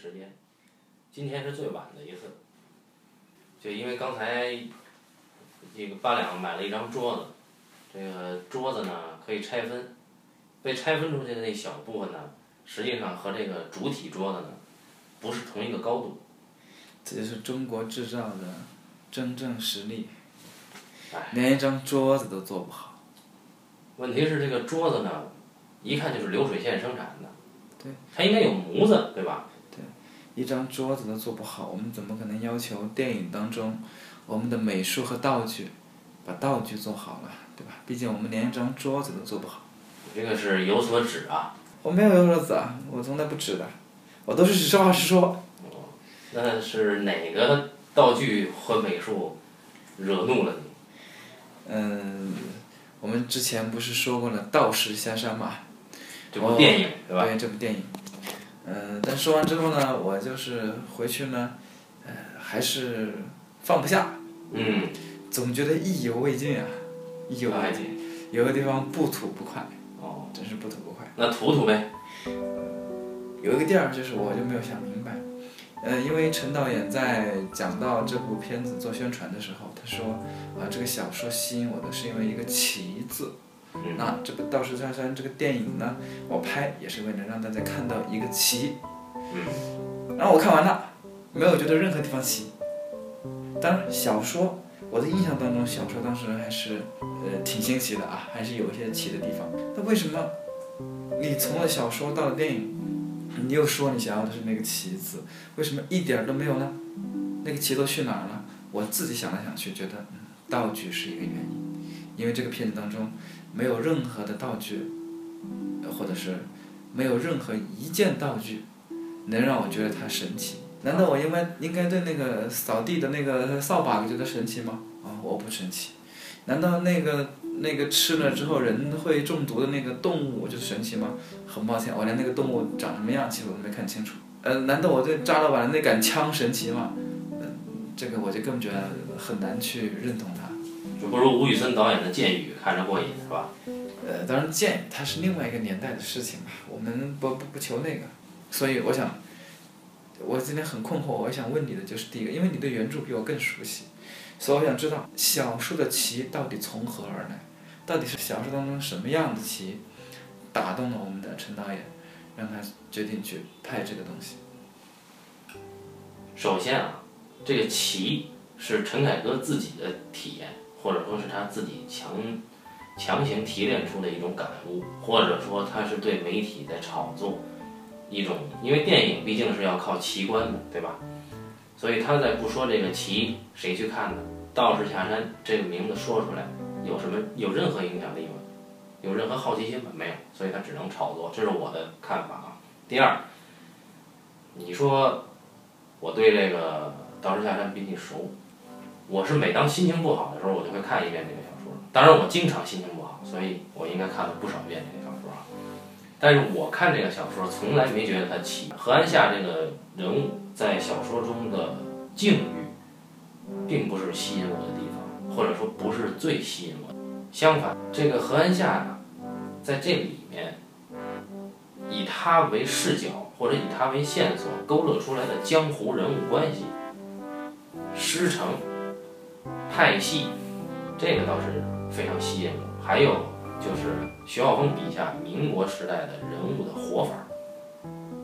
时间。今天是最晚的一次，就因为刚才这个八两买了一张桌子，这个桌子呢可以拆分，被拆分出去的那小部分呢，实际上和这个主体桌子呢不是同一个高度。这就是中国制造的真正实力，哎，连一张桌子都做不好。问题是这个桌子呢，一看就是流水线生产的，对，它应该有模子，对吧？一张桌子都做不好，我们怎么可能要求电影当中我们的美术和道具把道具做好了，对吧？毕竟我们连一张桌子都做不好。这个是有所指啊。我没有有所指啊，我从来不指的，我都是实话实说。那是哪个道具和美术惹怒了你？嗯，我们之前不是说过了《道士下山》嘛？这部电影对吧？对这部电影。嗯，但说完之后呢，我就是回去呢，呃，还是放不下。嗯。总觉得意犹未尽啊，意犹未尽，有个地方不吐不快。哦。真是不吐不快。那吐吐呗。有一个地儿就是我就没有想明白，呃，因为陈导演在讲到这部片子做宣传的时候，他说啊，这个小说吸引我的是因为一个“奇”字。那这个《道士下山》这个电影呢，我拍也是为了让大家看到一个奇。嗯。然后我看完了，没有觉得任何地方奇。当然，小说我的印象当中，小说当时还是呃挺新奇的啊，还是有一些奇的地方。那为什么你从了小说到了电影，你又说你想要的是那个奇字，为什么一点都没有呢？那个奇都去哪儿了？我自己想来想去，觉得嗯，道具是一个原因，因为这个片子当中。没有任何的道具，或者是没有任何一件道具能让我觉得它神奇。难道我应该应该对那个扫地的那个扫把觉得神奇吗？啊，我不神奇。难道那个那个吃了之后人会中毒的那个动物就是神奇吗？很抱歉，我连那个动物长什么样其实我都没看清楚。呃，难道我对扎老板的那杆枪神奇吗？这个我就更觉得很难去认同它。就不如吴宇森导演的《剑雨》看着过瘾，是吧？呃，当然，《剑雨》它是另外一个年代的事情嘛，我们不不不求那个。所以我想，我今天很困惑，我想问你的就是第一个，因为你对原著比我更熟悉，所以我想知道小说的奇到底从何而来？到底是小说当中什么样的奇打动了我们的陈导演，让他决定去拍这个东西？首先啊，这个奇是陈凯歌自己的体验。或者说是他自己强强行提炼出的一种感悟，或者说他是对媒体在炒作一种，因为电影毕竟是要靠奇观的，对吧？所以他在不说这个奇，谁去看呢？道士下山这个名字说出来有什么有任何影响力吗？有任何好奇心吗？没有，所以他只能炒作，这是我的看法啊。第二，你说我对这个道士下山比你熟。我是每当心情不好的时候，我就会看一遍这个小说。当然，我经常心情不好，所以我应该看了不少遍这个小说啊。但是我看这个小说，从来没觉得它奇。何安夏这个人物在小说中的境遇，并不是吸引我的地方，或者说不是最吸引我的。相反，这个何安夏呢，在这里面，以他为视角或者以他为线索勾勒出来的江湖人物关系，师承。派系，这个倒是非常吸引我。还有就是徐浩峰笔下民国时代的人物的活法，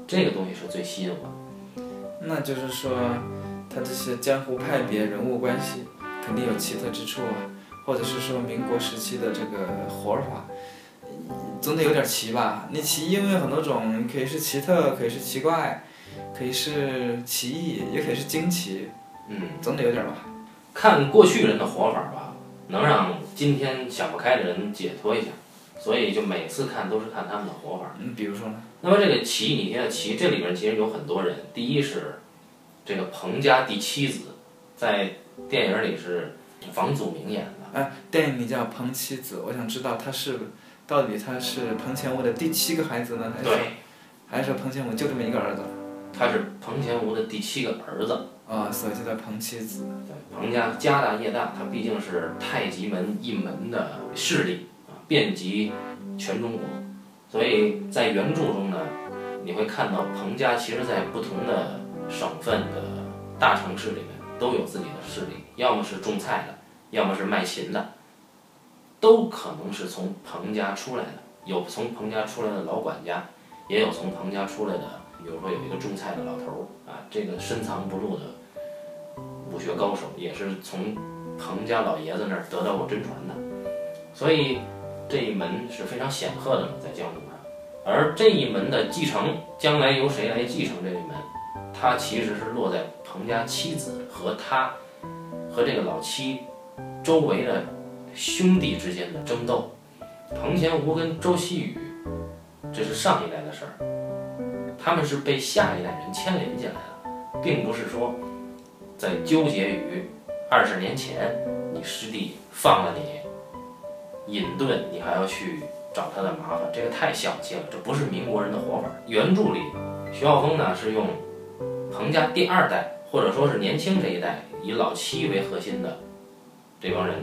这个东西是最吸引我的。那就是说，他这些江湖派别人物关系肯定有奇特之处啊，或者是说民国时期的这个活法，总得有点奇吧？你奇因为有很多种，可以是奇特，可以是奇怪，可以是奇异，也可以是惊奇。嗯，总得有点吧。看过去人的活法吧，能让今天想不开的人解脱一下，所以就每次看都是看他们的活法。嗯，比如说呢？那么这个齐，你听齐，这里边其实有很多人。第一是这个彭家第七子，在电影里是房祖名演的。哎，电影里叫彭七子，我想知道他是到底他是彭乾吾的第七个孩子呢，还是还是彭乾吾就这么一个儿子？他是彭乾吾的第七个儿子。啊，所以叫彭七子。对，彭家家大业大，他毕竟是太极门一门的势力啊，遍及全中国。所以在原著中呢，你会看到彭家其实在不同的省份的大城市里面都有自己的势力，要么是种菜的，要么是卖琴的，都可能是从彭家出来的。有从彭家出来的老管家，也有从彭家出来的，比如说有一个种菜的老头儿啊，这个深藏不露的武学高手，也是从彭家老爷子那儿得到过真传的。所以这一门是非常显赫的嘛，在江湖上。而这一门的继承，将来由谁来继承这一门，它其实是落在彭家妻子和他和这个老七周围的兄弟之间的争斗。彭乾吴跟周希宇，这是上一代的事儿，他们是被下一代人牵连进来的，并不是说在纠结于二十年前你师弟放了你，隐遁，你还要去找他的麻烦，这个太小气了，这不是民国人的活法。原著里，徐浩峰呢是用彭家第二代，或者说是年轻这一代，以老七为核心的这帮人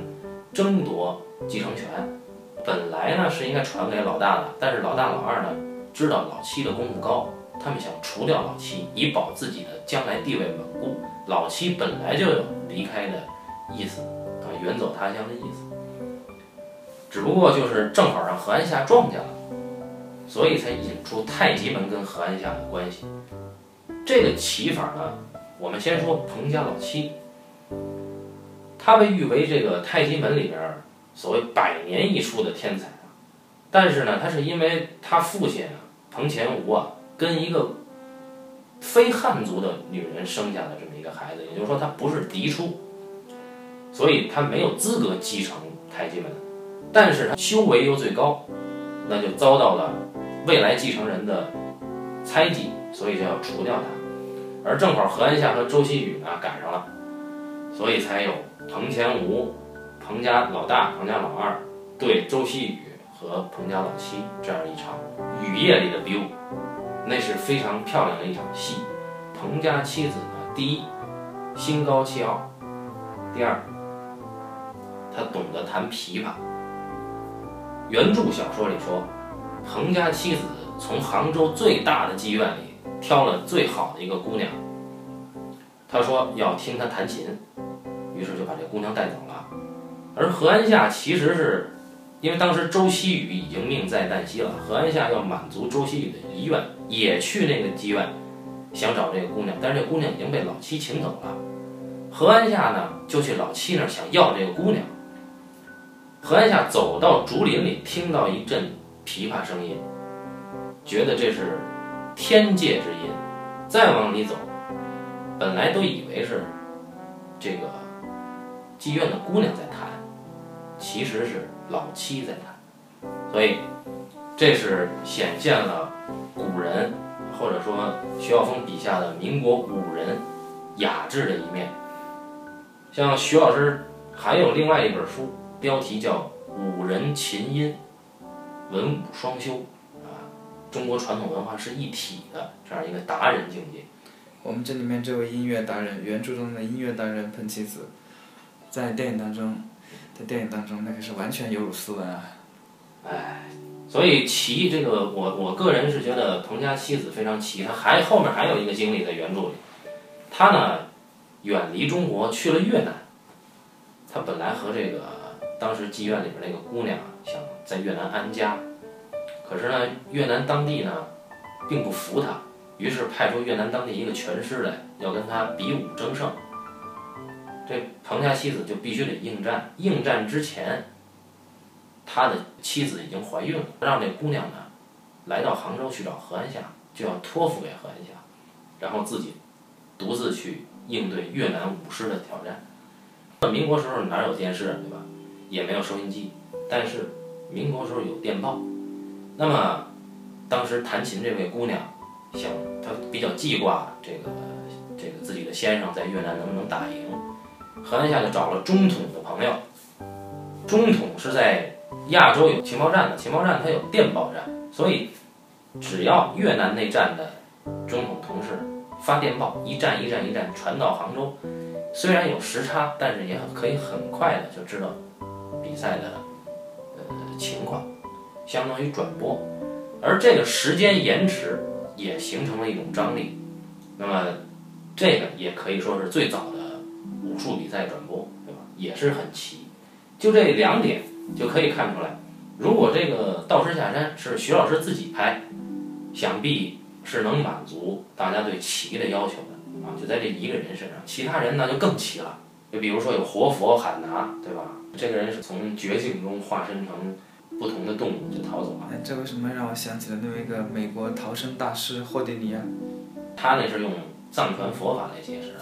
争夺继承权。本来呢是应该传给老大的，但是老大老二呢知道老七的功夫高，他们想除掉老七，以保自己的将来地位稳固。老七本来就有离开的意思啊，远走他乡的意思，只不过就是正好让何安夏撞见了，所以才引出太极门跟何安夏的关系。这个起法呢，我们先说彭家老七，他被誉为这个太极门里边。所谓百年一出的天才啊，但是呢，他是因为他父亲啊，彭乾吾啊，跟一个非汉族的女人生下的这么一个孩子，也就是说他不是嫡出，所以他没有资格继承太极门。但是他修为又最高，那就遭到了未来继承人的猜忌，所以就要除掉他。而正好何安夏和周希宇呢赶上了，所以才有彭乾吴。彭家老大、彭家老二对周希宇和彭家老七这样一场雨夜里的比武，那是非常漂亮的一场戏。彭家妻子呢，第一心高气傲，第二他懂得弹琵琶。原著小说里说，彭家妻子从杭州最大的妓院里挑了最好的一个姑娘，他说要听她弹琴，于是就把这姑娘带走了。而何安夏其实是，因为当时周希宇已经命在旦夕了，何安夏要满足周希宇的遗愿，也去那个妓院，想找这个姑娘，但是这姑娘已经被老七请走了。何安夏呢，就去老七那儿想要这个姑娘。何安夏走到竹林里，听到一阵琵琶声音，觉得这是天界之音，再往里走，本来都以为是这个妓院的姑娘在弹。其实是老七在弹，所以这是显现了古人或者说徐浩峰笔下的民国武人雅致的一面。像徐老师还有另外一本书，标题叫《武人琴音，文武双修》啊，中国传统文化是一体的这样一个达人境界。我们这里面这位音乐达人，原著中的音乐达人彭七子，在电影当中。在电影当中，那可是完全有辱斯文啊！哎，所以奇这个，我我个人是觉得彭家妻子非常奇，他还后面还有一个经历在原著里，他呢远离中国去了越南，他本来和这个当时妓院里边那个姑娘想在越南安家，可是呢越南当地呢并不服他，于是派出越南当地一个拳师来要跟他比武争胜。这彭家妻子就必须得应战，应战之前，他的妻子已经怀孕了，让这姑娘呢来到杭州去找何安霞，就要托付给何安霞，然后自己独自去应对越南武师的挑战。民国时候哪有电视对吧？也没有收音机，但是民国时候有电报。那么当时弹琴这位姑娘想，她比较记挂这个这个自己的先生在越南能不能打赢。何南下就找了中统的朋友，中统是在亚洲有情报站的，情报站它有电报站，所以只要越南那站的中统同事发电报，一站一站一站传到杭州，虽然有时差，但是也可以很快的就知道比赛的呃情况，相当于转播，而这个时间延迟也形成了一种张力。那么这个也可以说是最早武术比赛转播，对吧？也是很奇。就这两点就可以看出来，如果这个《道士下山》是徐老师自己拍，想必是能满足大家对奇的要求的啊！就在这一个人身上，其他人那就更奇了。就比如说有活佛喊拿，对吧？这个人是从绝境中化身成不同的动物就逃走了。哎，这为什么让我想起了那一个美国逃生大师霍迪尼啊？他那是用藏传佛法来解释的。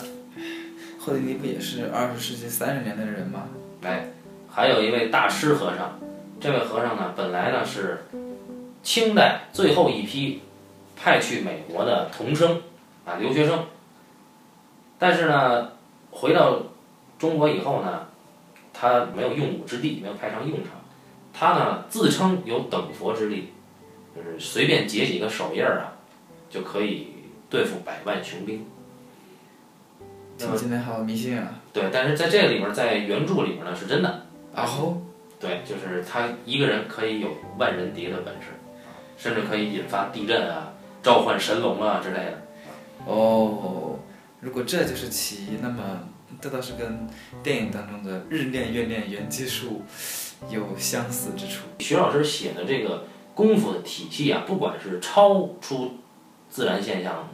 霍迪尼不也是二十世纪三十年代的人吗？哎，还有一位大师和尚，这位和尚呢，本来呢是清代最后一批派去美国的童生啊留学生，但是呢，回到中国以后呢，他没有用武之地，没有派上用场。他呢自称有等佛之力，就是随便结几个手印儿啊，就可以对付百万雄兵。听起来好迷信啊！对，但是在这里面儿，在原著里面呢是真的。啊吼对，就是他一个人可以有万人敌的本事，甚至可以引发地震啊、召唤神龙啊之类的。哦，如果这就是奇，那么这倒是跟电影当中的日练月练元技术有相似之处。徐老师写的这个功夫的体系啊，不管是超出自然现象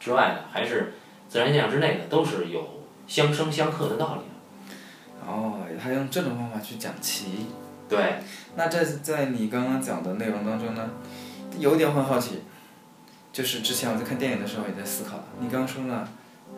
之外的，还是自然现象之内的，都是有相生相克的道理的。哦，他用这种方法去讲棋。对，那这在你刚刚讲的内容当中呢，有点我很好奇，就是之前我在看电影的时候也在思考，你刚刚说了，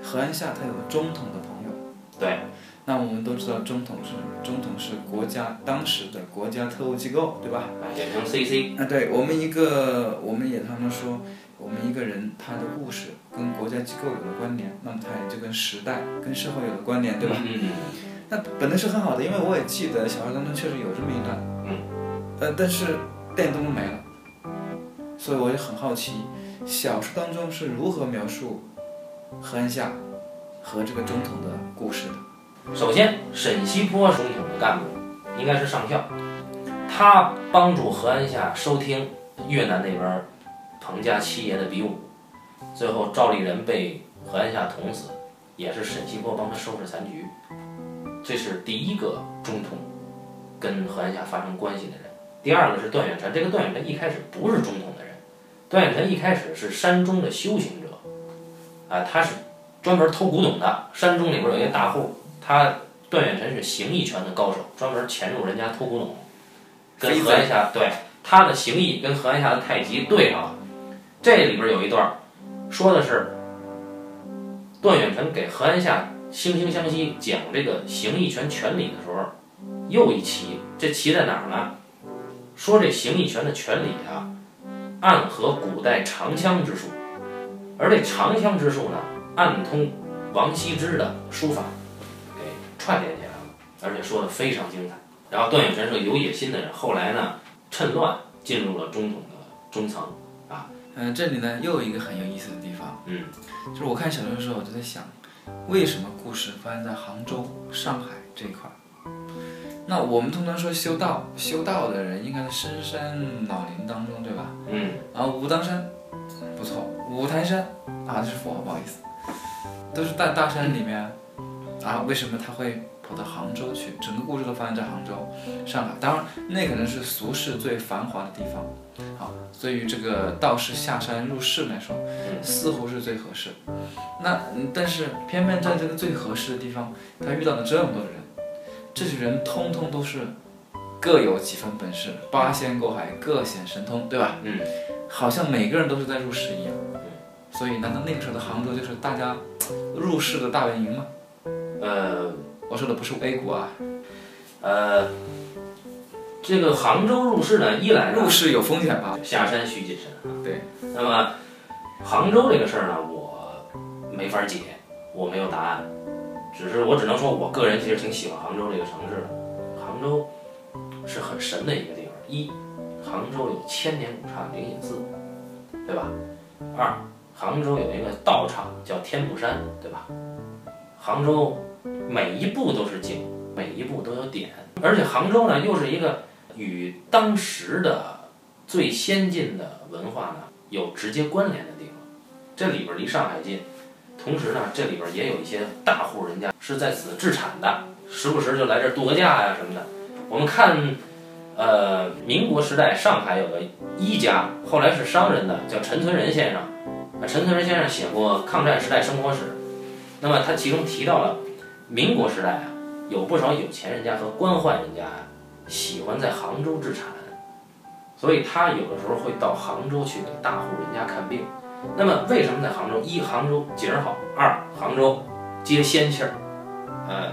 何安夏他有中统的朋友，对，那我们都知道中统是什么？中统是国家当时的国家特务机构，对吧？啊，简称 CC。啊，对我们一个，我们也常常说，我们一个人他的故事跟国家机构有了关联，那么他也就跟时代、跟社会有了关联，对吧？嗯那本来是很好的，因为我也记得小说当中确实有这么一段，嗯，呃，但是电影当中没了，所以我也很好奇，小说当中是如何描述何安夏和这个中统的故事的？首先，沈西坡中统的干部应该是上校，他帮助何安夏收听越南那边儿彭家七爷的比武，最后赵立人被何安夏捅死，也是沈西坡帮他收拾残局。这是第一个中统跟何安夏发生关系的人。第二个是段远臣，这个段远臣一开始不是中统的人，段远臣一开始是山中的修行者，啊，他是专门偷古董的。山中里边有一个大户，他段远臣是形意拳的高手，专门潜入人家偷古董，跟何安夏对他的形意跟何安夏的太极对上了。这里边有一段说的是段远辰给何安下惺惺相惜讲这个形意拳拳理的时候，又一奇，这奇在哪儿呢？说这形意拳的拳理啊，暗合古代长枪之术，而这长枪之术呢，暗通王羲之的书法，给串联起来了，而且说的非常精彩。然后段远辰是个有野心的人，后来呢，趁乱进入了中统的中层。嗯、这里呢又有一个很有意思的地方，嗯，就是我看小说的时候，我就在想，为什么故事发生在杭州、上海这一块儿？那我们通常说修道，修道的人应该在深山老林当中，对吧？嗯，然后武当山，不错，五台山啊，这是佛，不好意思，都是大大山里面啊，为什么他会跑到杭州去？整个故事都发生在杭州、上海，当然那可能是俗世最繁华的地方，好，所以这个道士下山入世来说，似乎是最合适。那嗯但是偏偏在这个最合适的地方，他遇到了这么多的人，这些人通通都是各有几分本事，八仙过海，各显神通，对吧？嗯，好像每个人都是在入世一样。所以，难道那个时候的杭州就是大家入世的大本营吗？呃我说的不是 A 股啊，呃，这个杭州入市呢，一来入市有风险吧？下山需谨慎啊。对。那么杭州这个事儿呢，我没法解，我没有答案，只是我只能说我个人其实挺喜欢杭州这个城市的。杭州是很神的一个地方，一，杭州有千年古刹灵隐寺，对吧？二，杭州有一个道场叫天目山，对吧？杭州每一步都是景，每一步都有点，而且杭州呢又是一个与当时的最先进的文化呢有直接关联的地方。这里边离上海近，同时呢，这里边也有一些大户人家是在此置产的，时不时就来这儿度个假呀什么的。我们看，呃，民国时代上海有个医家，后来是商人的，叫陈存仁先生。陈存仁先生写过抗战时代生活史，那么他其中提到了民国时代啊，有不少有钱人家和官宦人家啊，喜欢在杭州置产，所以他有的时候会到杭州去给大户人家看病。那么为什么在杭州？一，杭州景儿好；二，杭州接仙气儿。呃，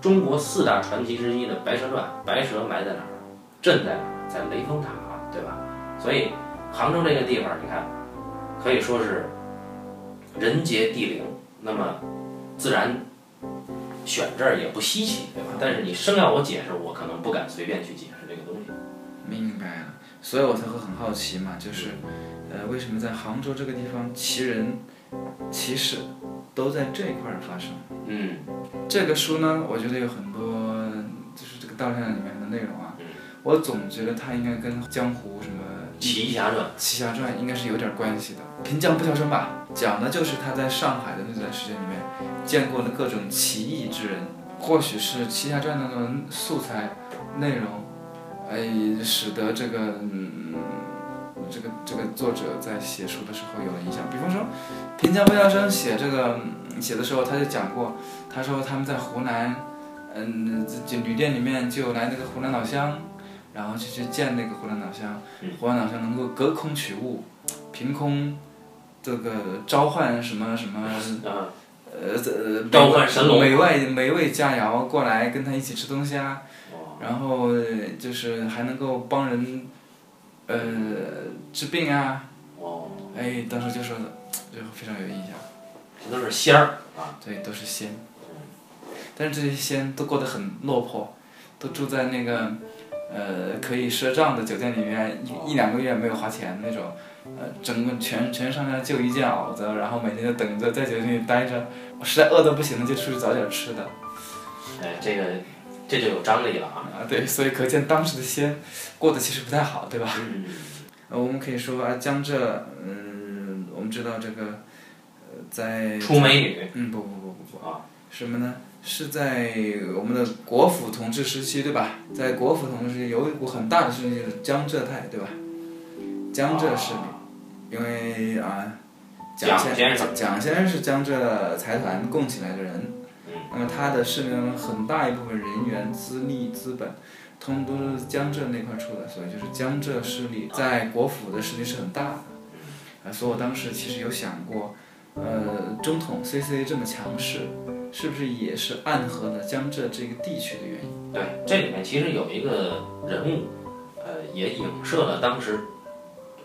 中国四大传奇之一的《白蛇传》，白蛇埋在哪儿？镇在哪儿？在雷峰塔，对吧？所以杭州这个地方，你看。可以说是人杰地灵，那么自然选这儿也不稀奇，对吧？但是你生要我解释，我可能不敢随便去解释这个东西。明白了，所以我才会很好奇嘛，就是呃，为什么在杭州这个地方奇人奇事都在这一块儿发生？嗯，这个书呢，我觉得有很多就是这个道上里面的内容啊，我总觉得它应该跟江湖什么。《奇侠传》《奇侠传》应该是有点关系的，《平江不肖生》吧，讲的就是他在上海的那段时间里面见过的各种奇异之人，或许是《奇侠传》的那种素材内容，哎，使得这个嗯，这个这个作者在写书的时候有了影响。比方说，《平江不肖生》写这个写的时候，他就讲过，他说他们在湖南，嗯，就旅店里面就来那个湖南老乡。然后就去见那个湖南老乡，湖南老乡能够隔空取物，凭空这个召唤什么什么，呃呃，召唤神龙，美味美味佳肴过来跟他一起吃东西啊，然后就是还能够帮人，呃治病啊，哎，当时就说的，就非常有印象。这都是仙儿啊，对，都是仙。但是这些仙都过得很落魄，都住在那个。呃，可以赊账的酒店里面一一两个月没有花钱那种，呃，整个全全上下就一件袄子，然后每天就等着在酒店里待着，我实在饿得不行了就出去找点吃的。哎，这个这就有张力了啊！啊，对，所以可见当时的仙过得其实不太好，对吧？嗯。呃，我们可以说啊，江浙，嗯，我们知道这个，呃，在出美女。嗯，不不不不不啊，什么呢？是在我们的国府统治时期，对吧？在国府统治时期，有一股很大的势力就是江浙派，对吧？江浙势力，因为啊，蒋先生，蒋先生是江浙财团供起来的人，那么他的势力中很大一部分人员、资历、资本，通都是江浙那块出的，所以就是江浙势力在国府的势力是很大的。啊，所以我当时其实有想过，呃，中统 CC 这么强势。是不是也是暗合了江浙这个地区的原因？对，这里面其实有一个人物，呃，也影射了当时，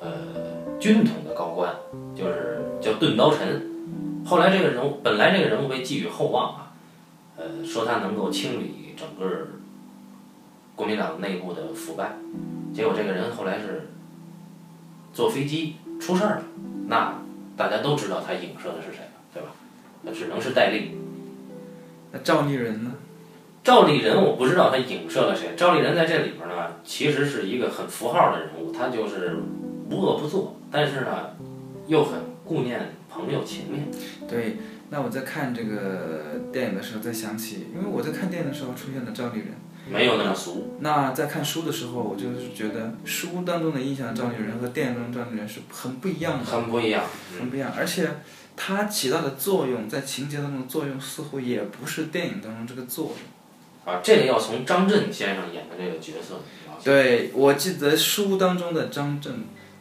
呃，军统的高官，就是叫钝刀臣。后来这个人物本来这个人物被寄予厚望啊，呃，说他能够清理整个国民党内部的腐败，结果这个人后来是坐飞机出事儿了。那大家都知道他影射的是谁了，对吧？那只能是戴笠。那赵立人呢？赵立人我不知道他影射了谁。赵立人在这里边呢，其实是一个很符号的人物，他就是无恶不作，但是呢，又很顾念朋友情面。对，那我在看这个电影的时候，在想起，因为我在看电影的时候出现了赵丽人，没有那么俗。那在看书的时候，我就是觉得书当中的印象赵丽人和电影中赵丽人是很不一样的，很不一样，很不一样，而且。它起到的作用，在情节当中的作用，似乎也不是电影当中这个作用。啊，这个要从张震先生演的这个角色。对，我记得书当中的张震，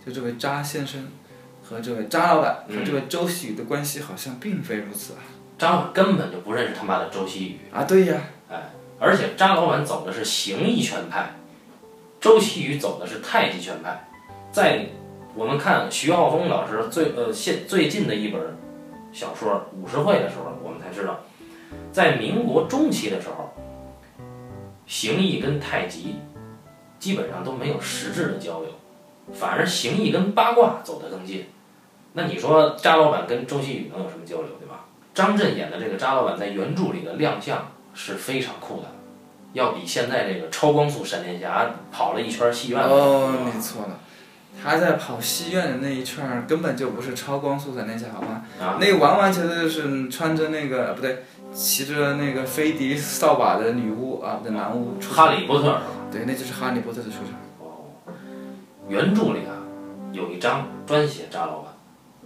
就这位扎先生，和这位扎老板和这位周希宇的关系好像并非如此啊。扎老板根本就不认识他妈的周希宇。啊，对呀。哎，而且扎老板走的是形意拳派，周希宇走的是太极拳派。在我们看徐浩峰老师最呃现最近的一本。小说《武十会》的时候，我们才知道，在民国中期的时候，形意跟太极基本上都没有实质的交流，反而形意跟八卦走得更近。那你说扎老板跟周星宇能有什么交流，对吧？张震演的这个扎老板在原著里的亮相是非常酷的，要比现在这个超光速闪电侠跑了一圈戏院。哦，你错了，他在跑戏院的那一圈儿根本就不是超光速闪电侠，好吗？啊，那个完完全全就是穿着那个呃不对，骑着那个飞碟扫把的女巫啊，不对男巫。哈利波特是吧？对，那就是哈利波特的出场。原著里啊有一章专写扎老板，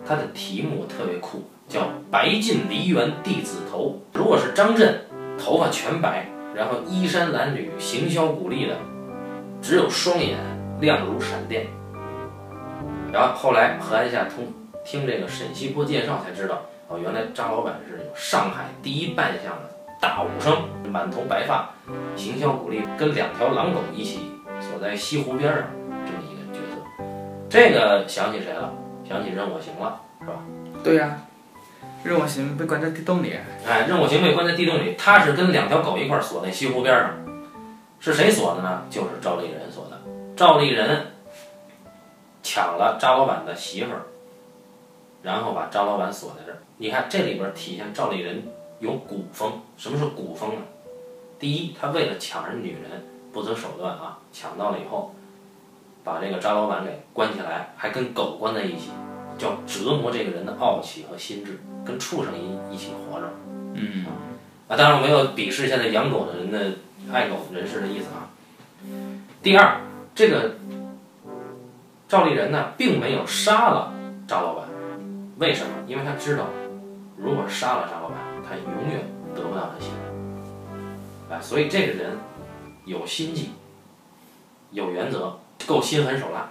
他的题目特别酷，叫《白尽梨园弟子头》。如果是张震，头发全白，然后衣衫褴褛、行销鼓励的，只有双眼亮如闪电。然后后来何安夏通听这个沈西坡介绍才知道，哦，原来张老板是有上海第一扮相的大武生，满头白发，行销鼓励，跟两条狼狗一起锁在西湖边上。这个想起谁了？想起任我行了，是吧？对呀、任我行被关在地洞里，哎，任我行被关在地洞里，他是跟两条狗一块儿锁在西湖边上，是谁锁的呢？就是赵丽人锁的。赵丽人抢了张老板的媳妇儿，然后把张老板锁在这儿。你看这里边体现赵丽人有古风。什么是古风呢？第一，他为了抢人女人不择手段啊，抢到了以后，把这个张老板给关起来，还跟狗关在一起，叫折磨这个人的傲气和心智，跟畜生一一起活着。嗯，啊，当然我没有鄙视现在养狗的人的爱狗人士的意思啊。第二，这个赵丽人呢，并没有杀了张老板，为什么？因为他知道，如果杀了张老板，他永远得不到他媳妇儿。啊，所以这个人有心计，有原则，够心狠手辣，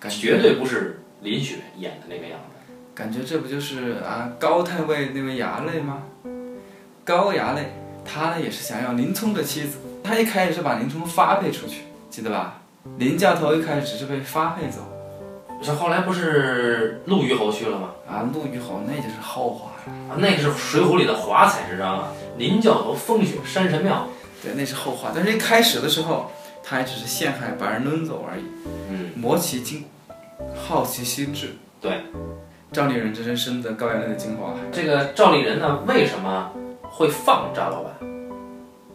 感觉绝对不是林雪演的那个样子。感觉这不就是啊高太尉那位衙内吗？高衙内他呢也是想要林冲的妻子，他一开始是把林冲发配出去，记得吧？林教头一开始只是被发配走，这后来不是陆虞侯去了吗？啊，陆虞侯那就是后话了，啊，那是《水浒》里的华彩之章啊！林教头风雪山神庙，对，那是后话。但是一开始的时候，他还只是陷害把人抡走而已，嗯，磨其筋，耗其心智。对，赵丽人真是深得高衙内的精华。这个赵丽人呢，为什么会放张老板？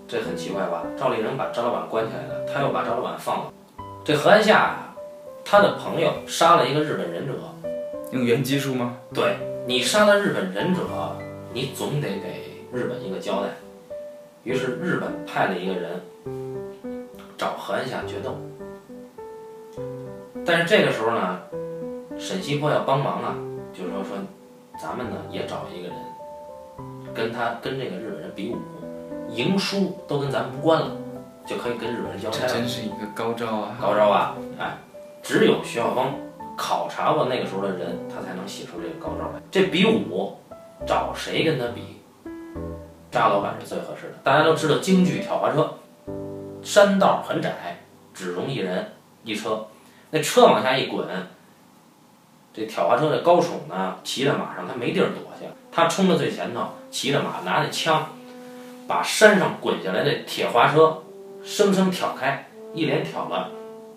这很奇怪吧？赵丽人把张老板关起来了，他又把张老板放了。这何安夏啊，他的朋友杀了一个日本忍者，用原技术吗？对你杀了日本忍者，你总得给日本一个交代。于是日本派了一个人找何安霞决斗，但是这个时候呢，沈西坡要帮忙啊，就是说说咱们呢也找一个人，跟他跟这个日本人比武，赢输都跟咱们无关了，就可以跟日本人交差了这。真是一个高招啊！高招啊！哎，只有徐晓峰考察过那个时候的人，他才能写出这个高招来。这比武，找谁跟他比？扎老板是最合适的。大家都知道京剧挑花车，山道很窄，只容一人一车，那车往下一滚，这挑花车的高宠呢，骑在马上，他没地儿躲去，他冲到最前头，骑着马，拿着枪，把山上滚下来的铁花车生生挑开，一连挑了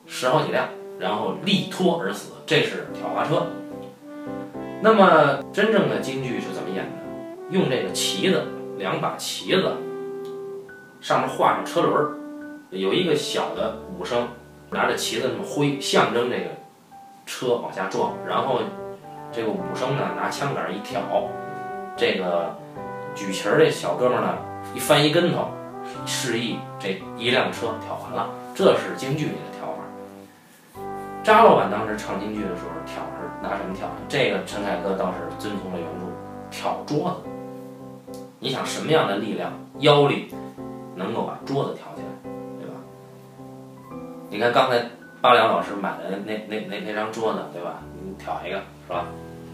十好几辆，然后力脱而死，这是挑花车。那么真正的京剧是怎么演的？用这个旗子，两把旗子，上面画上车轮儿，有一个小的武生拿着旗子那么挥，象征这个车往下撞，然后这个武生呢拿枪杆一挑，这个举旗儿这小哥们儿呢一翻一跟头，示意这一辆车挑完了。这是京剧里的挑法。扎老板当时唱京剧的时候挑是拿什么挑呢？这个陈凯歌倒是遵从了原著，挑桌子。你想什么样的力量、腰力能够把桌子挑起来，你看刚才八两老师买的那那那那张桌子，对吧？你挑一个是吧？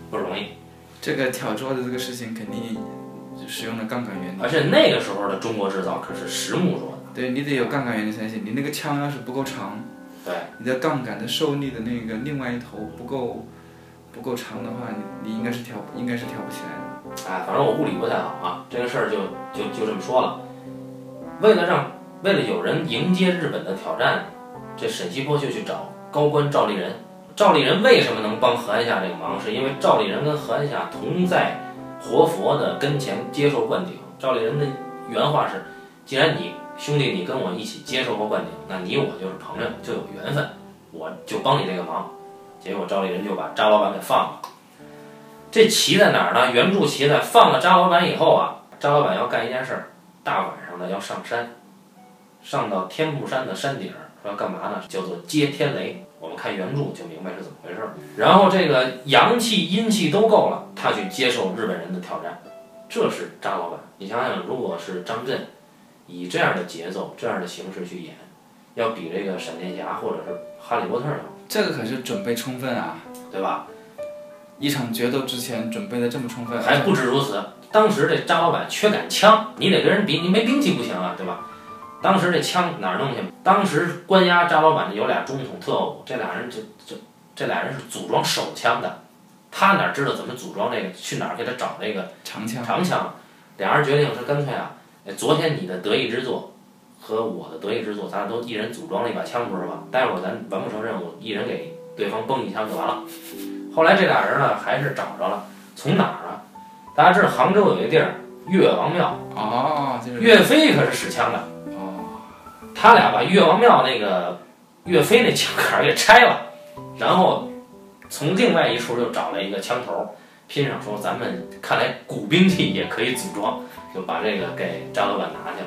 不容易。这个挑桌子这个事情肯定使用了杠杆原理。而且那个时候的中国制造可是实木桌子，对你得有杠杆原理才行。你那个枪要是不够长，对，你的杠杆的受力的那个另外一头不够不够长的话，你你应该是挑应该是挑不起来的。哎，反正我物理不太好啊，这个事儿就就就这么说了。为了让为了有人迎接日本的挑战，这沈西坡就去找高官赵立人。赵立人为什么能帮何安夏这个忙？是因为赵立人跟何安夏同在活佛的跟前接受灌顶。赵立人的原话是：既然你兄弟你跟我一起接受过灌顶，那你我就是朋友，就有缘分，我就帮你这个忙。结果赵丽人就把张老板给放了。这棋在哪儿呢？原著棋在放了张老板以后啊，张老板要干一件事儿，大晚上的要上山，上到天目山的山顶儿，说要干嘛呢？叫做接天雷。我们看原著就明白是怎么回事儿。然后这个阳气阴气都够了，他去接受日本人的挑战，这是张老板。你想想，如果是张震，以这样的节奏、这样的形式去演，要比这个闪电侠或者是哈利波特要，这个可是准备充分啊！对吧？一场决斗之前准备的这么充分，还不止如此，当时这张老板缺杆枪，你得跟人比，你没兵器不行啊，对吧？当时这枪哪儿弄去？当时关押扎老板的有俩中统特务，这俩人就就这俩人是组装手枪的，他哪知道怎么组装这个？去哪儿给他找这个长枪。长枪？俩人决定是干脆啊，哎昨天你的得意之作和我的得意之作，咱俩都一人组装了一把枪，不是吧？待会儿咱完不成任务，一人给对方崩一枪就完了。后来这俩人呢，还是找着了，从哪儿啊？大家知道杭州有一个地儿岳王庙，哦，就是岳飞可是使枪的。哦，他俩把岳王庙那个岳飞那枪杆儿给拆了，然后从另外一处又找了一个枪头儿，拼上说咱们看来古兵器也可以组装，就把这个给张老板拿去了。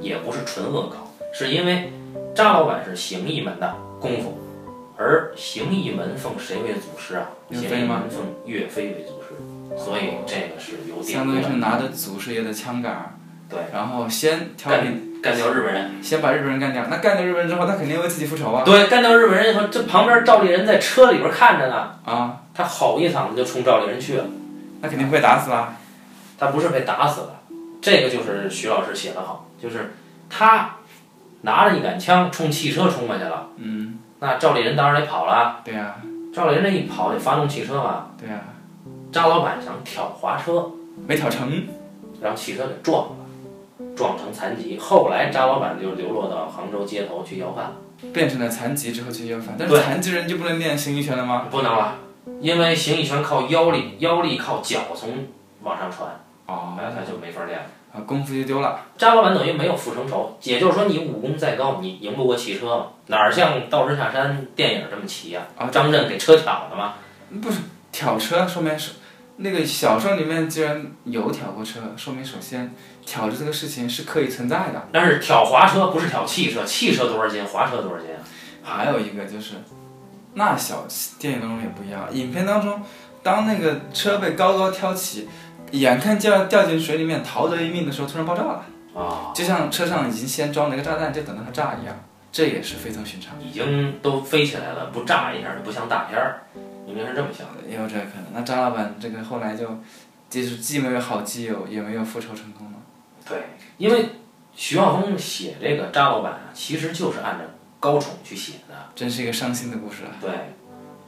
也不是纯恶搞，是因为张老板是形意门的功夫，而形意门奉谁为祖师啊？岳飞吗门奉岳飞为祖师，所以这个是有典相当于。是拿着祖师爷的枪杆儿，对，然后先挑兵，干掉日本人。先把日本人干掉。那干掉日本人之后，他肯定为自己复仇啊！对，干掉日本人以后，这旁边赵丽人在车里边看着呢，啊，他吼一嗓子就冲赵丽人去了。那肯定会被打死了。他不是被打死了，这个就是徐老师写的好，就是他拿着一杆枪冲汽车冲过去了，嗯，那赵丽人当然得跑了。对呀、赵丽人这一跑得发动汽车嘛，对呀、张老板想挑滑车，没挑成。让汽车给撞了，撞成残疾。后来张老板就流落到杭州街头去要饭，变成了残疾之后去要饭，但是残疾人就不能练形意拳了吗？不能了，因为形意拳靠腰力，腰力靠脚从往上传，哦，那，他就没法练了。啊，功夫就丢了。张老板等于没有复成仇，也就是说你武功再高，你赢不过汽车嘛？哪儿像《道士下山》电影这么齐呀、啊张震给车挑的吗？不是挑车，说明是那个小说里面既然有挑过车，说明首先挑着这个事情是可以存在的。但是挑滑车不是挑汽车，汽车多少斤，滑车多少斤啊？还有一个就是，那小电影当中也不一样，影片当中，当那个车被高高挑起，眼看就要掉进水里面逃得一命的时候，突然爆炸了，啊，就像车上已经先装了一个炸弹，就等着它炸一样，这也是非同寻常。已经都飞起来了，不炸一下就不像大片儿，明明是这么想的。也有这个可能。那张老板这个后来就，就是既没有好基友，也没有复仇成功了。对，因为徐浩峰写这个张老板啊，其实就是按照高宠去写的，真是一个伤心的故事啊！对，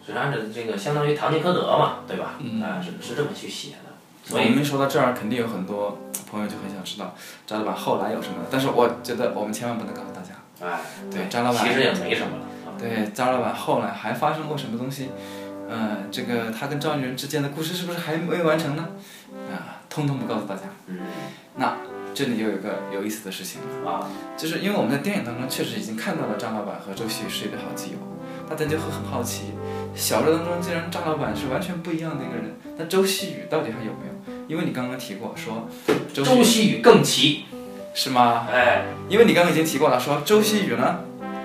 是按照这个相当于堂吉诃德嘛，对吧？嗯啊，是是这么去写的，所我以们说到这儿，肯定有很多朋友就很想知道张老板后来有什么，但是我觉得我们千万不能告诉大家。哎，对张老板其实也没什么了。啊对，张老板后来还发生过什么东西？呃，这个他跟赵丽人之间的故事是不是还没完成呢？啊、通通不告诉大家。嗯这里又有一个有意思的事情，啊，就是因为我们在电影当中确实已经看到了张老板和周希宇是一对好基友，大家就会很好奇，小说当中既然张老板是完全不一样的一个人，那周希宇到底还有没有？因为你刚刚提过说周希宇更奇，是吗？哎，因为你刚刚已经提过了，说周希宇呢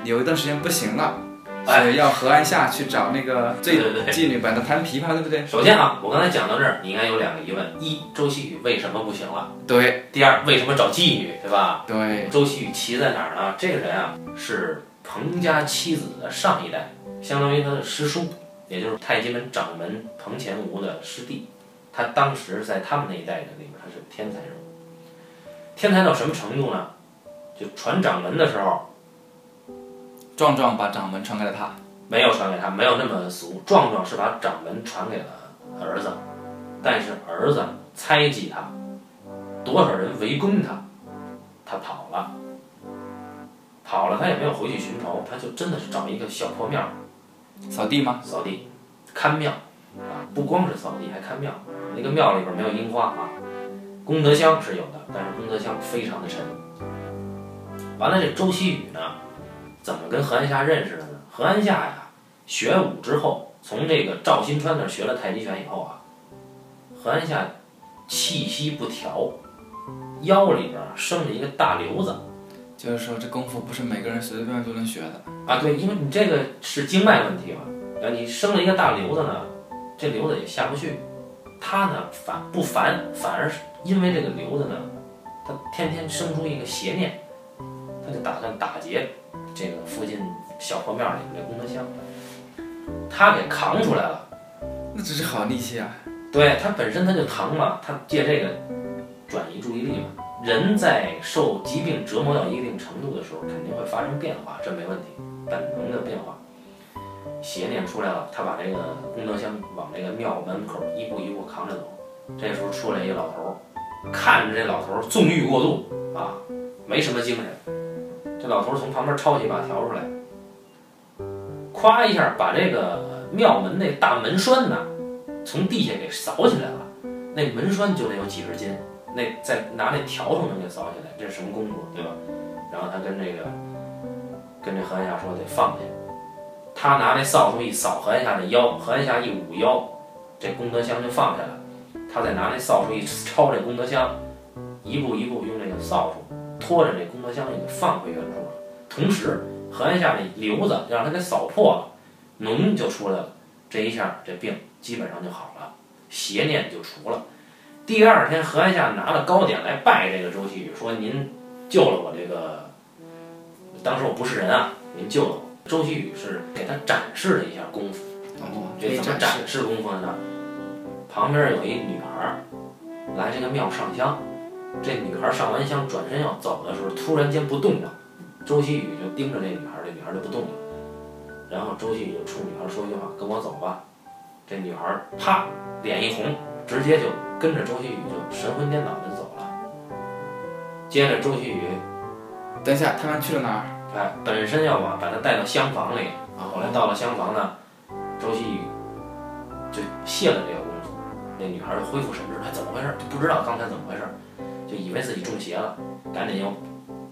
有一段时间不行了，哎所以要河岸下去找那个对对对妓女把她弹琵琶，对不对？首先啊，我刚才讲到这儿，你应该有两个疑问：一，周希宇为什么不行了？对第二，为什么找妓女，对吧？对，周希宇奇在哪儿呢？这个人啊，是彭家妻子的上一代，相当于他的师叔，也就是太极门掌门彭乾吾的师弟。他当时在他们那一代人里面，他是天才人物。天才到什么程度呢？就传掌门的时候，壮壮把掌门传给了他，没有传给他，没有那么俗。壮壮是把掌门传给了儿子，但是儿子猜忌他，多少人围攻他，他跑了，跑了，他也没有回去寻仇，他就真的是找一个小破庙扫地吗？扫地，看庙啊，不光是扫地，还看庙。那个庙里边没有樱花啊，功德箱是有的，但是功德箱非常的沉。完了，这周希宇呢，怎么跟何安夏认识的呢？何安夏呀，学武之后从这个赵新川那儿学了太极拳以后啊，何安夏气息不调，腰里边生了一个大瘤子就是说这功夫不是每个人随随便便就能学的。啊。对，因为你这个是经脉问题嘛，啊，你生了一个大瘤子呢，这瘤子也下不去。他呢反不烦，反而是因为这个瘤子呢，他天天生出一个邪念，他就打算打劫这个附近小破庙里的这功德箱，他给扛出来了。那只是好力气啊！对他本身他就疼嘛，他借这个转移注意力嘛。人在受疾病折磨到一定程度的时候，肯定会发生变化，这没问题，本能的变化。邪念出来了，他把这个功德箱往这个庙门口一步一步扛着走。这时候出来一个老头儿，看着这老头儿纵欲过度啊，没什么精神。这老头儿从旁边抄起一把笤帚来，咵一下把这个庙门那大门栓呐，从地下给扫起来了。那门栓就得有几十斤，那再拿那笤帚能给扫起来，这是什么功夫，对吧？然后他跟这个跟这何安夏说得放下，他拿那扫帚一扫何安夏的腰，何安夏一捂腰，这功德箱就放下了。他再拿那扫帚一 抄这功德箱，一步一步用这个扫帚拖着这功德箱就给放回原处了。同时，何安夏那瘤子让他给扫破了，脓就出来了。这一下，这病基本上就好了，邪念就除了。第二天，何安夏拿了糕点来拜这个周希宇，说：“您救了我这个，当时我不是人啊，您救了我。”周希宇是给他展示了一下功夫。哦，这怎么展示功夫呢？旁边有一女孩儿来这个庙上香，这女孩儿上完香转身要走的时候，突然间不动了。周希宇就盯着这女孩儿，这女孩儿就不动了。然后周希宇就冲女孩儿说一句话：“跟我走吧。”这女孩儿啪脸一红，直接就跟着周希宇就神魂颠倒的走了。接着周希宇等一下，他们去了哪儿？哎本身要把把她带到厢房里，啊，后来到了厢房呢，周希宇就卸了这个功夫，那女孩就恢复神智，她，怎么回事？就不知道刚才怎么回事，就以为自己中邪了，赶紧又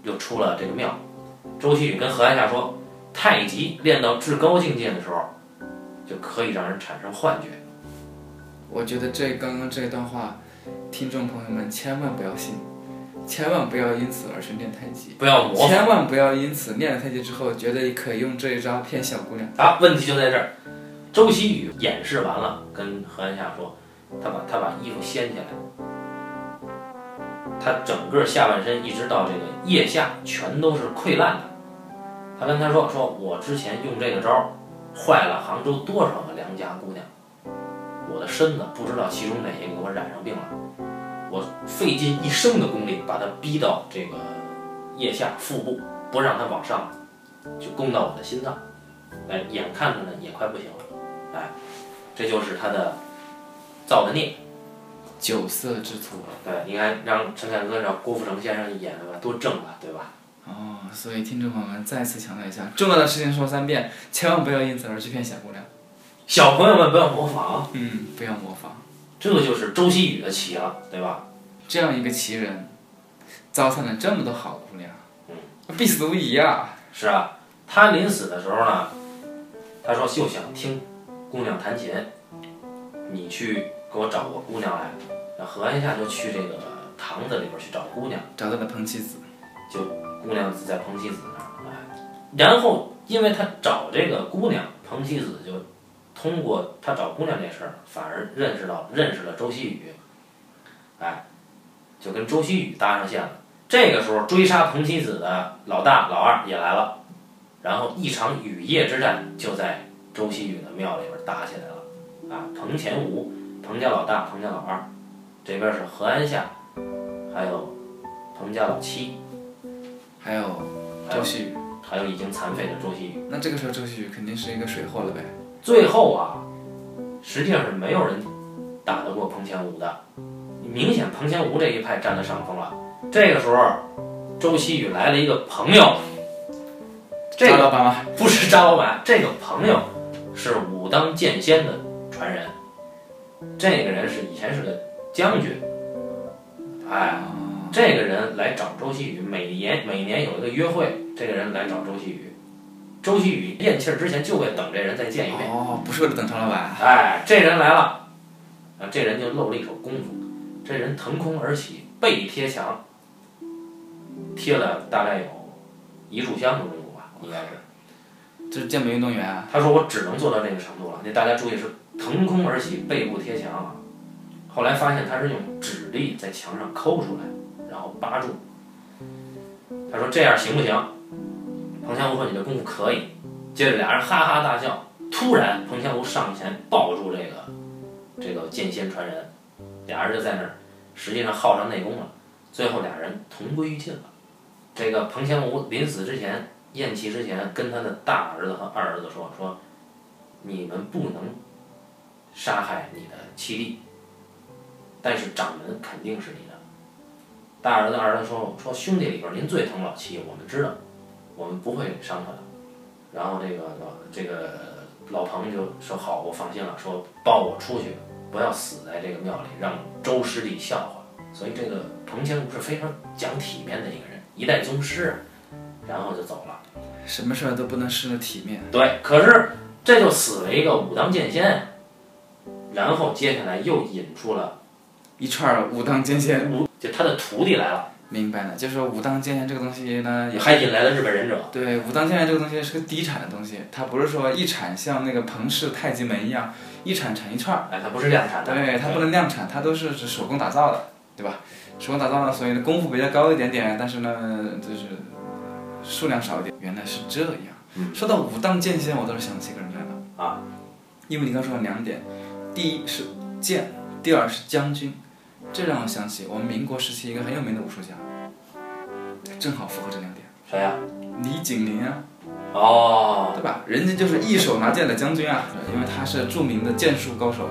又出了这个庙。周希宇跟何安夏说，太极练到至高境界的时候，就可以让人产生幻觉。我觉得这刚刚这段话，听众朋友们千万不要信，千万不要因此而去练太极，不要千万不要因此练了太极之后，觉得可以用这一招骗小姑娘。啊！问题就在这儿。周希宇演示完了，跟何安夏说，他把他把衣服掀起来，他整个下半身一直到这个腋下全都是溃烂的。他跟他说：“说我之前用这个招儿，坏了杭州多少个良家姑娘，我的身子不知道其中哪些给我染上病了，我费尽一生的功力把他逼到这个腋下腹部，不让他往上，就攻到我的心脏。哎，眼看着呢也快不行了，哎，这就是他的造的孽。酒色之徒。对，你看让陈凯歌让郭富城先生演的吧，多正啊，对吧？哦，所以听众朋友们再次强调一下，重要的事情说三遍，千万不要因此而去骗小姑娘。小朋友们不要模仿，嗯，不要模仿。这就是周希宇的棋了，对吧？这样一个奇人，糟蹋了这么多好姑娘，嗯，必死无疑啊！是啊，他临死的时候呢，他说就想听姑娘弹琴，你去给我找个姑娘来。那何安夏就去这个堂子里边去找姑娘，找到了彭妻子，就姑娘在彭妻子那儿，哎，然后因为他找这个姑娘，彭妻子就通过他找姑娘这事儿，反而认识到认识了周希宇，哎，就跟周希宇搭上线了。这个时候追杀彭妻子的老大老二也来了，然后一场雨夜之战就在周希宇的庙里边打起来了，啊，彭前吴、彭家老大、彭家老二，这边是何安夏，还有彭家老七。还有周希宇。还有已经残废的周西宇。那这个时候周西宇肯定是一个水货了呗？最后啊，实际上是没有人打得过彭前武的，明显彭前武这一派占了上风了。这个时候，周希宇来了一个朋友，这个张老板吗？不是张老板，这个朋友是武当剑仙的传人，这个人是以前是个将军，哎。这个人来找周希宇，每年每年有一个约会，这个人来找周希宇，周希宇咽气儿之前就为等这人再见一面。哦，不是为了等常老板。哎，这人来了，啊，这人就露了一手功夫，这人腾空而起，背贴墙，贴了大概有一炷香的功夫吧，应该是。这是健美运动员啊。他说我只能做到这个程度了，那大家注意是腾空而起，背部贴墙。后来发现他是用指力在墙上抠出来，然后扒住。他说这样行不行？彭香湖说你这功夫可以。接着俩人哈哈大笑。突然，彭香湖上前抱住这个这个剑仙传人，俩人就在那儿，实际上耗上内功了。最后俩人同归于尽了。这个彭香湖临死之前咽气之前，跟他的大儿子和二儿子说：“说你们不能杀害你的七弟，但是掌门肯定是你的。”大儿子、二儿子说：“说兄弟里边您最疼老七，我们知道，我们不会伤他的。”然后这个老这个老彭就说：“好，我放心了，说抱我出去，不要死在这个庙里，让周师弟笑话。”所以这个彭香湖是非常讲体面的一个人，一代宗师，然后就走了。什么事儿都不能失了体面。对，可是这就死了一个武当剑仙，然后接下来又引出了一串儿武当剑仙，武，就他的徒弟来了，明白了，就是说武当剑仙这个东西呢，也还引来了日本忍者。对，武当剑仙这个东西是个低产的东西，它不是说一产像那个彭氏太极门一样，一产产一串儿。哎，它不是量产的，对，它不能量产，它都是是手工打造的，对吧？手工打造的，所以呢功夫比较高一点点，但是呢就是数量少一点。原来是这样。嗯说到武当剑仙，我倒是想起一个人来了啊，因为你刚说了两点，第一是剑，第二是将军，这让我想起我们民国时期一个很有名的武术家，正好符合这两点。谁呀、李景林啊，哦，对吧？人家就是一手拿剑的将军啊，因为他是著名的剑术高手，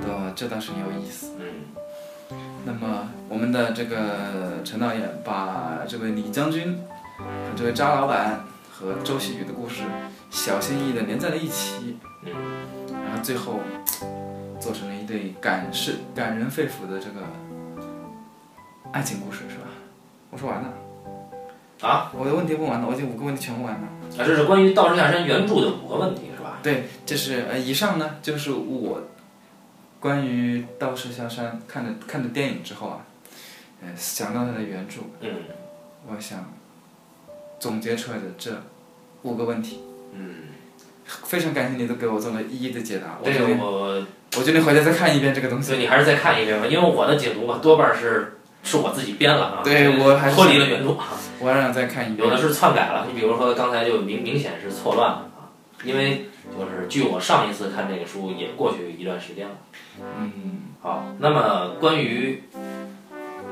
对吧？这倒是很有意思。嗯，那么我们的这个陈导演把这位李将军和这位张老板和周希宇的故事小心翼翼地连在了一起，嗯，然后最后做成了一对感是感人肺腑的这个爱情故事，是吧？我说完了啊，我的问题问完了，我已经五个问题全问完了。啊，这是关于《道士下山》原著的五个问题，是吧？对，这是呃，以上呢就是我关于《道士下山》看了看了电影之后啊，呃，想到它的原著，嗯我想总结出来的这五个问题，嗯，非常感谢你都给我做了一一的解答。我这决定，我，我决定回家再看一遍这个东西。所以你还是再看一遍吧，因为我的解读吧，多半是是我自己编了啊，对我还是脱离了原著，我还想再看一遍。有的是篡改了，你比如说刚才就明明显是错乱了啊，因为就是据我上一次看这个书也过去一段时间了。嗯，好，那么关于《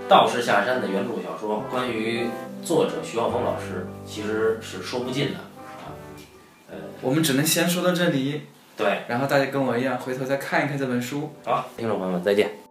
道士下山》的原著小说，关于作者徐浩峰老师，其实是说不尽的我们只能先说到这里，对，然后大家跟我一样回头再看一看这本书。好，听众朋友们再见。